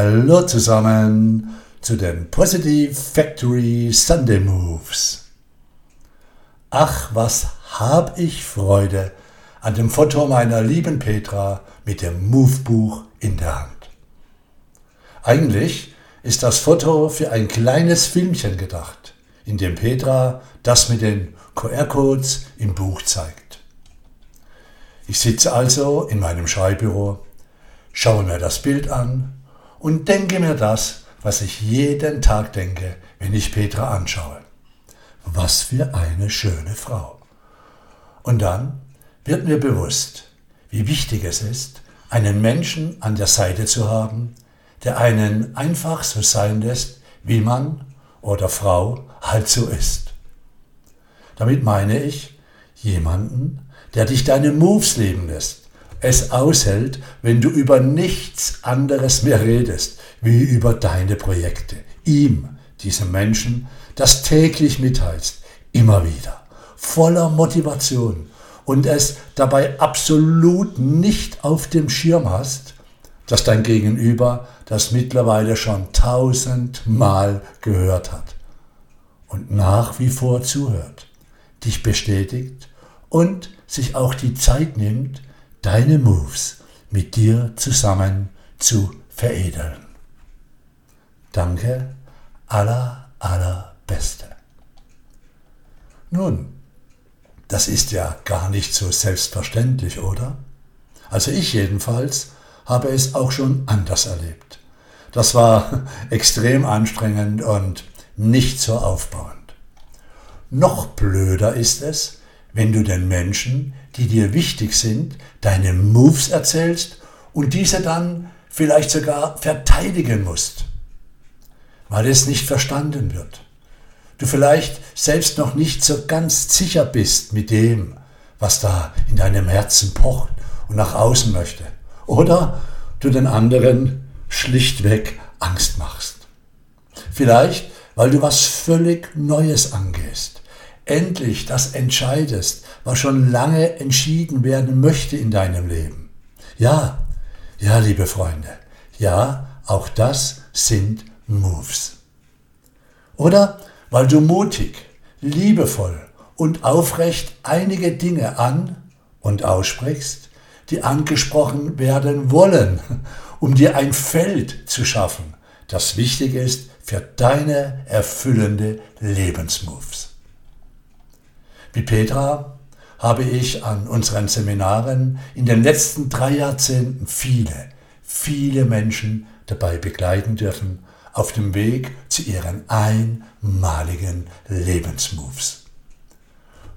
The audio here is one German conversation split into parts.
Hallo zusammen zu den Positive Factory Sunday Moves. Ach, was hab ich Freude an dem Foto meiner lieben Petra mit dem Move-Buch in der Hand. Eigentlich ist das Foto für ein kleines Filmchen gedacht, in dem Petra das mit den QR-Codes im Buch zeigt. Ich sitze also in meinem Schreibbüro, schaue mir das Bild an und denke mir das, was ich jeden Tag denke, wenn ich Petra anschaue. Was für eine schöne Frau. Und dann wird mir bewusst, wie wichtig es ist, einen Menschen an der Seite zu haben, der einen einfach so sein lässt, wie man oder Frau halt so ist. Damit meine ich jemanden, der dich deine Moves leben lässt, es aushält, wenn du über nichts anderes mehr redest, wie über deine Projekte. Ihm, diesem Menschen, das täglich mitteilst, immer wieder, voller Motivation. Und es dabei absolut nicht auf dem Schirm hast, dass dein Gegenüber das mittlerweile schon tausendmal gehört hat. Und nach wie vor zuhört, dich bestätigt und sich auch die Zeit nimmt, deine Moves mit dir zusammen zu veredeln. Danke, aller, allerbeste. Nun, das ist ja gar nicht so selbstverständlich, oder? Also ich jedenfalls habe es auch schon anders erlebt. Das war extrem anstrengend und nicht so aufbauend. Noch blöder ist es, wenn du den Menschen, die dir wichtig sind, deine Moves erzählst und diese dann vielleicht sogar verteidigen musst, weil es nicht verstanden wird. Du vielleicht selbst noch nicht so ganz sicher bist mit dem, was da in deinem Herzen pocht und nach außen möchte. Oder du den anderen schlichtweg Angst machst. Vielleicht, weil du was völlig Neues angehst. Endlich das entscheidest, was schon lange entschieden werden möchte in deinem Leben. Ja, ja, liebe Freunde, ja, auch das sind Moves. Oder weil du mutig, liebevoll und aufrecht einige Dinge an und aussprichst, die angesprochen werden wollen, um dir ein Feld zu schaffen, das wichtig ist für deine erfüllende Lebensmoves. Wie Petra habe ich an unseren Seminaren in den letzten drei Jahrzehnten viele, viele Menschen dabei begleiten dürfen auf dem Weg zu ihren einmaligen Lebensmoves.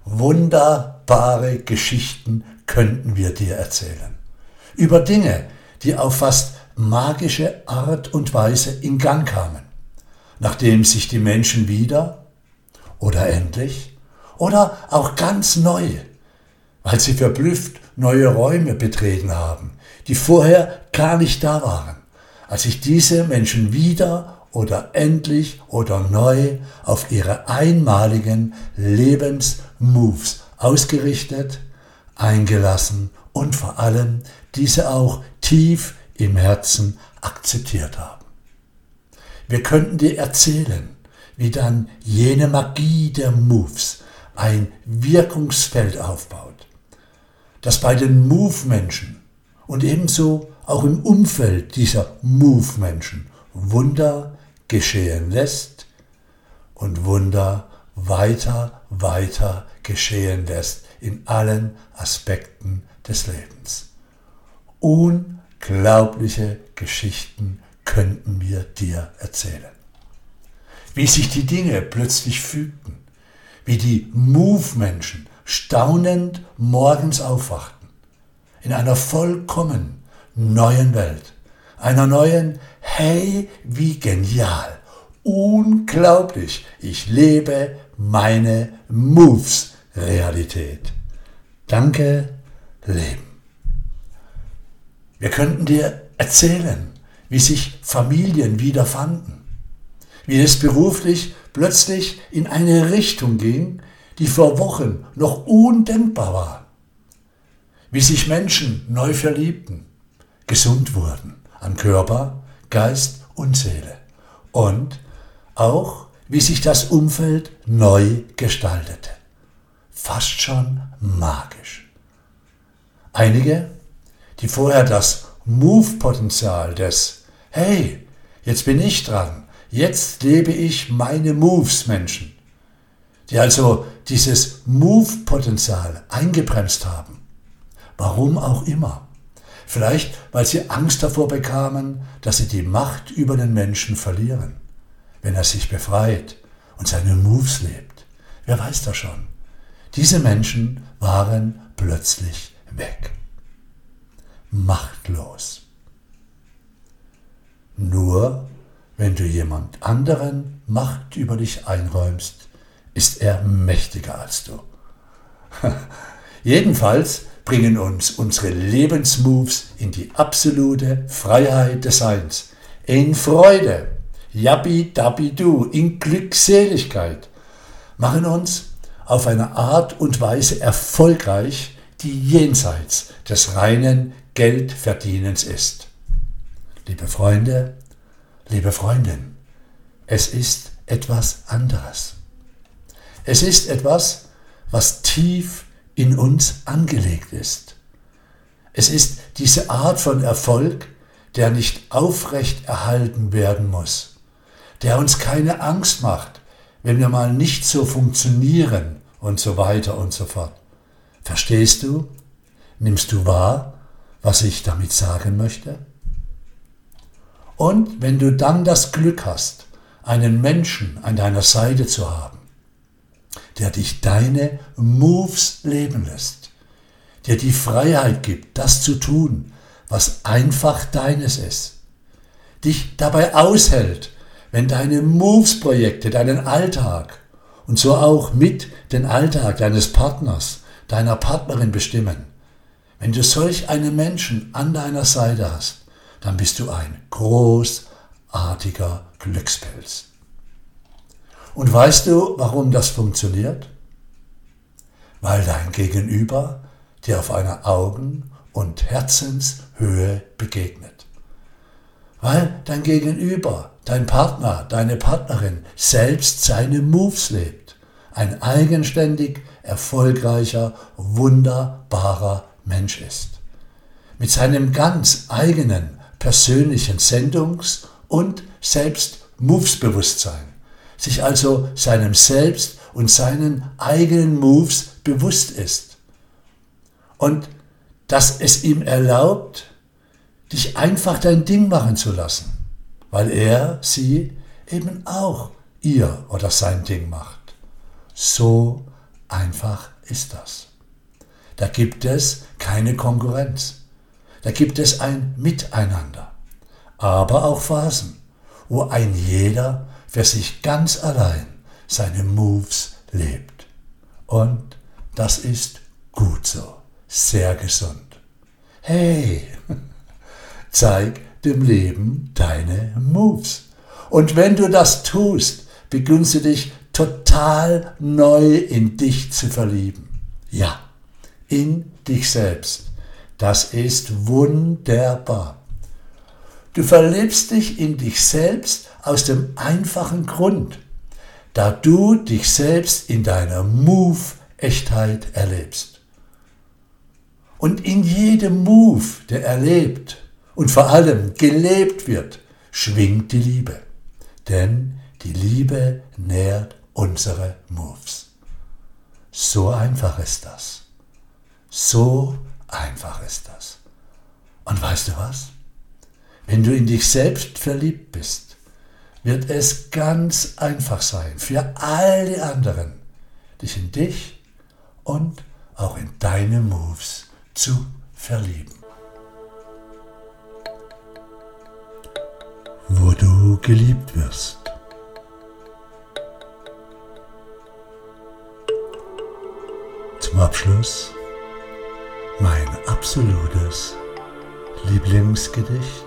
Wunderbare Geschichten könnten wir dir erzählen. Über Dinge, die auf fast magische Art und Weise in Gang kamen, nachdem sich die Menschen wieder oder endlich oder auch ganz neu, weil sie verblüfft neue Räume betreten haben, die vorher gar nicht da waren, als sich diese Menschen wieder oder endlich oder neu auf ihre einmaligen Lebensmoves ausgerichtet, eingelassen und vor allem diese auch tief im Herzen akzeptiert haben. Wir könnten dir erzählen, wie dann jene Magie der Moves ein Wirkungsfeld aufbaut, das bei den Move-Menschen und ebenso auch im Umfeld dieser Move-Menschen Wunder geschehen lässt und Wunder weiter, weiter geschehen lässt in allen Aspekten des Lebens. Unglaubliche Geschichten könnten wir dir erzählen. Wie sich die Dinge plötzlich fügten, wie die Move-Menschen staunend morgens aufwachten, in einer vollkommen neuen Welt, einer neuen Hey, wie genial! Unglaublich! Ich lebe meine Moves Realität. Danke, Leben. Wir könnten dir erzählen, wie sich Familien wiederfanden, wie es beruflich plötzlich in eine Richtung ging, die vor Wochen noch undenkbar war, wie sich Menschen neu verliebten, gesund wurden an Körper, Geist und Seele. Und auch, wie sich das Umfeld neu gestaltete. Fast schon magisch. Einige, die vorher das Move-Potenzial des Hey, jetzt bin ich dran, jetzt lebe ich meine Moves Menschen, die also dieses Move-Potenzial eingebremst haben. Warum auch immer. Vielleicht, weil sie Angst davor bekamen, dass sie die Macht über den Menschen verlieren, wenn er sich befreit und seine Moves lebt. Wer weiß das schon? Diese Menschen waren plötzlich weg. Machtlos. Nur wenn du jemand anderen Macht über dich einräumst, ist er mächtiger als du. Jedenfalls bringen uns unsere Lebensmoves in die absolute Freiheit des Seins, in Freude, Yabi Dabi Du, in Glückseligkeit, machen uns auf eine Art und Weise erfolgreich, die jenseits des reinen Geldverdienens ist. Liebe Freunde, liebe Freundin, es ist etwas anderes. Es ist etwas, was tief in uns angelegt ist. Es ist diese Art von Erfolg, der nicht aufrecht erhalten werden muss, der uns keine Angst macht, wenn wir mal nicht so funktionieren und so weiter und so fort. Verstehst du? Nimmst du wahr, was ich damit sagen möchte? Und wenn du dann das Glück hast, einen Menschen an deiner Seite zu haben, der dich deine Moves leben lässt, dir die Freiheit gibt, das zu tun, was einfach deines ist, dich dabei aushält, wenn deine Moves-Projekte deinen Alltag und so auch mit den Alltag deines Partners, deiner Partnerin bestimmen. Wenn du solch einen Menschen an deiner Seite hast, dann bist du ein großartiger Glückspilz. Und weißt du, warum das funktioniert? Weil dein Gegenüber dir auf einer Augen- und Herzenshöhe begegnet. Weil dein Gegenüber, dein Partner, deine Partnerin selbst seine Moves lebt. Ein eigenständig, erfolgreicher, wunderbarer Mensch ist. Mit seinem ganz eigenen persönlichen Sendungs- und Selbst-Moves-Bewusstsein sich also seinem Selbst und seinen eigenen Moves bewusst ist. Und dass es ihm erlaubt, dich einfach dein Ding machen zu lassen, weil er, sie eben auch ihr oder sein Ding macht. So einfach ist das. Da gibt es keine Konkurrenz. Da gibt es ein Miteinander, aber auch Phasen, wo ein jeder für sich ganz allein seine Moves lebt. Und das ist gut so, sehr gesund. Hey, zeig dem Leben deine Moves. Und wenn du das tust, beginnst du dich total neu in dich zu verlieben. Ja, in dich selbst. Das ist wunderbar. Du verliebst dich in dich selbst aus dem einfachen Grund, da du dich selbst in deiner Move-Echtheit erlebst. Und in jedem Move, der erlebt und vor allem gelebt wird, schwingt die Liebe. Denn die Liebe nährt unsere Moves. So einfach ist das. So einfach ist das. Und weißt du was? Wenn du in dich selbst verliebt bist, wird es ganz einfach sein für all die anderen, dich in dich und auch in deine Moves zu verlieben. Wo du geliebt wirst. Zum Abschluss mein absolutes Lieblingsgedicht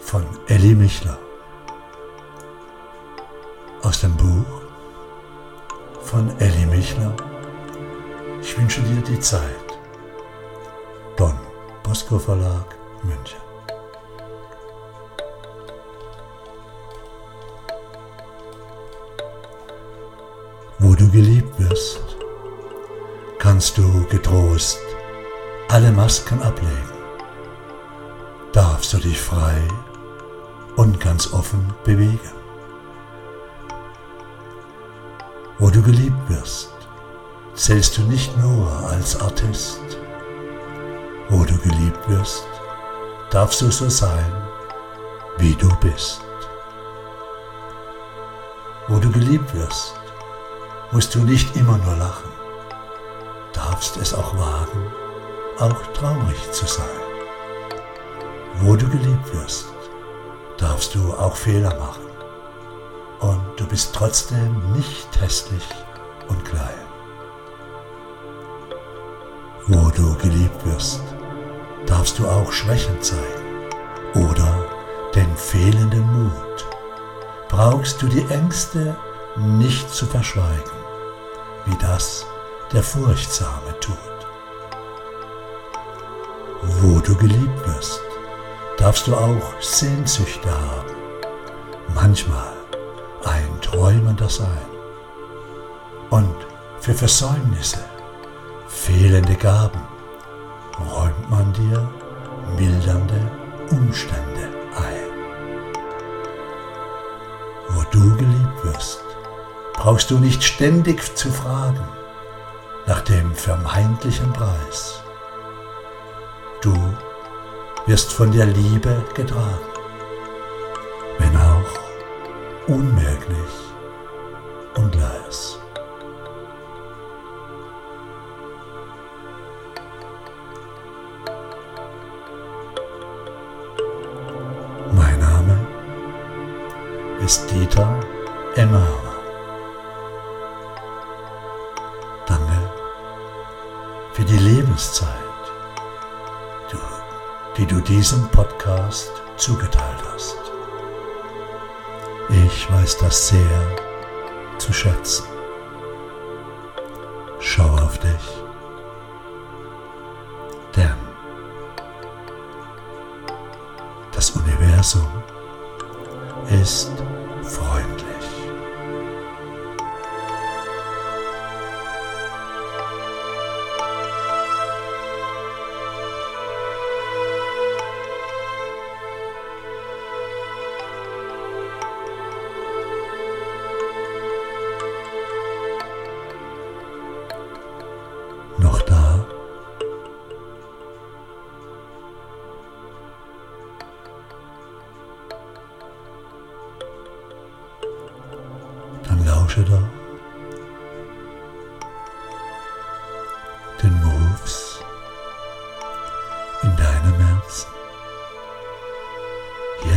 von Elli Michler aus dem Buch von Elli Michler. Ich wünsche dir die Zeit. Don Bosco Verlag, München. Wo du geliebt wirst, kannst du getrost alle Masken ablegen. Darfst du dich frei und ganz offen bewegen. Wo du geliebt wirst, zählst du nicht nur als Artist. Wo du geliebt wirst, darfst du so sein, wie du bist. Wo du geliebt wirst, musst du nicht immer nur lachen, darfst es auch wagen, auch traurig zu sein. Wo du geliebt wirst, darfst du auch Fehler machen und du bist trotzdem nicht hässlich und klein. Wo du geliebt wirst, darfst du auch Schwächen zeigen oder den fehlenden Mut. Brauchst du die Ängste nicht zu verschweigen, wie das der Furchtsame tut. Wo du geliebt wirst, darfst du auch Sehnsüchte haben, manchmal ein träumender Sein. Und für Versäumnisse, fehlende Gaben räumt man dir mildernde Umstände ein. Wo du geliebt wirst, brauchst du nicht ständig zu fragen nach dem vermeintlichen Preis. Du wirst von der Liebe getragen, wenn auch unmerklich und leis. Zugeteilt hast. Ich weiß das sehr zu schätzen. Schau auf dich, denn das Universum ist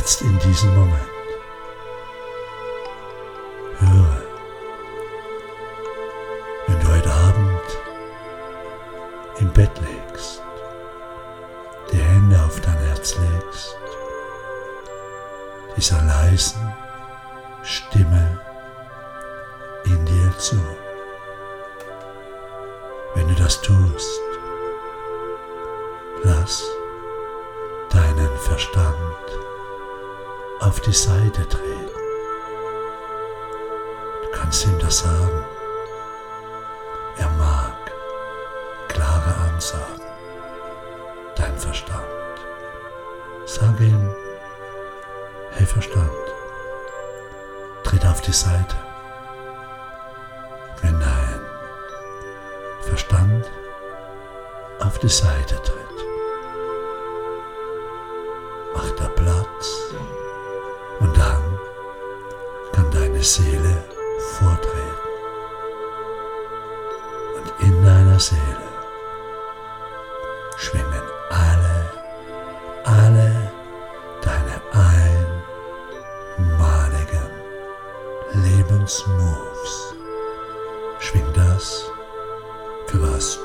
Jetzt in diesem Moment. Höre, wenn du heute Abend im Bett legst, die Hände auf dein Herz legst, dieser leisen Stimme in dir zu. Wenn du das tust, lass deinen Verstand auf die Seite treten. Du kannst ihm das sagen. Er mag klare Ansagen. Dein Verstand. Sage ihm, hey Verstand, tritt auf die Seite. Wenn dein Verstand auf die Seite tritt, Seele vortreten. Und in deiner Seele schwingen alle, alle deine einmaligen Lebensmoves. Schwing das, für was